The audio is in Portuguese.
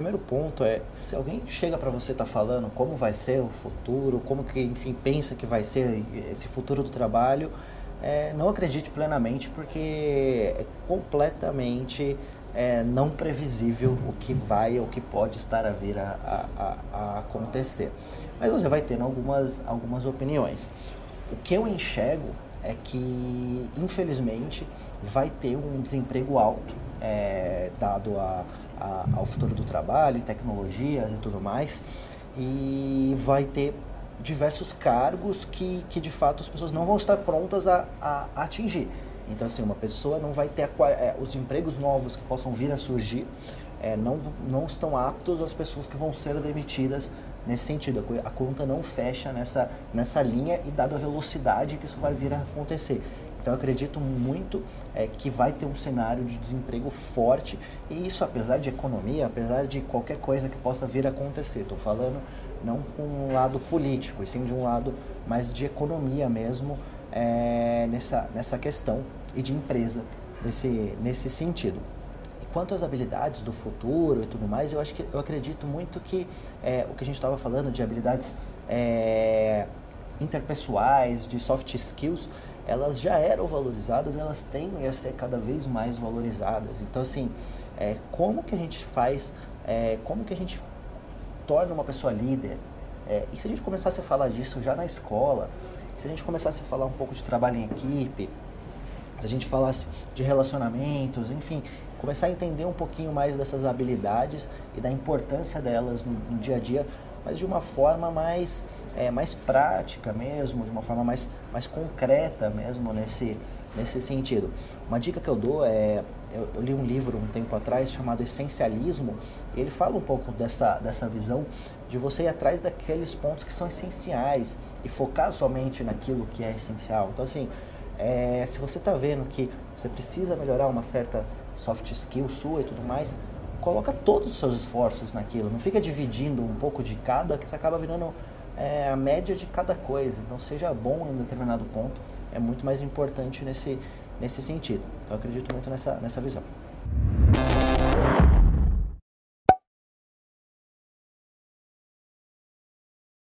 primeiro ponto é, se alguém chega para você tá falando como vai ser o futuro, como que, enfim, pensa que vai ser esse futuro do trabalho, é, não acredite plenamente porque é completamente é, não previsível o que vai ou o que pode estar a vir a, a, a, acontecer. Mas você vai tendo algumas, algumas opiniões. O que eu enxergo é que, infelizmente, vai ter um desemprego alto, é, dado a a, ao futuro do trabalho, tecnologias e tudo mais. E vai ter diversos cargos que, que de fato as pessoas não vão estar prontas a, a, a atingir. Então, assim, uma pessoa não vai ter a, é, os empregos novos que possam vir a surgir, é, não, não estão aptos às pessoas que vão ser demitidas nesse sentido. A conta não fecha nessa, nessa linha e dada a velocidade que isso vai vir a acontecer. Então eu acredito muito é, que vai ter um cenário de desemprego forte e isso apesar de economia, apesar de qualquer coisa que possa vir a acontecer. Estou falando não com um lado político, e sim de um lado mais de economia mesmo é, nessa, nessa questão e de empresa nesse, nesse sentido. E quanto às habilidades do futuro e tudo mais, eu acho que eu acredito muito que é, o que a gente estava falando de habilidades é, interpessoais, de soft skills, elas já eram valorizadas, elas tendem a ser cada vez mais valorizadas. Então, assim, é, como que a gente faz, é, como que a gente torna uma pessoa líder? É, e se a gente começasse a falar disso já na escola, se a gente começasse a falar um pouco de trabalho em equipe, se a gente falasse de relacionamentos, enfim, começar a entender um pouquinho mais dessas habilidades e da importância delas no, no dia a dia, mas de uma forma mais é, mais prática mesmo, de uma forma mais, mais concreta mesmo nesse, nesse sentido. Uma dica que eu dou é, eu, eu, li um livro um tempo atrás chamado Essencialismo, e ele fala um pouco dessa, dessa visão de você ir atrás daqueles pontos que são essenciais e focar somente naquilo que é essencial. Então assim, é, se você está vendo que você precisa melhorar uma certa soft skill sua e tudo mais, coloca todos os seus esforços naquilo, não fica dividindo um pouco de cada, que você acaba virando é, a média de cada coisa. Então, seja bom em um determinado ponto é muito mais importante nesse, nesse sentido. Eu acredito muito nessa, nessa visão.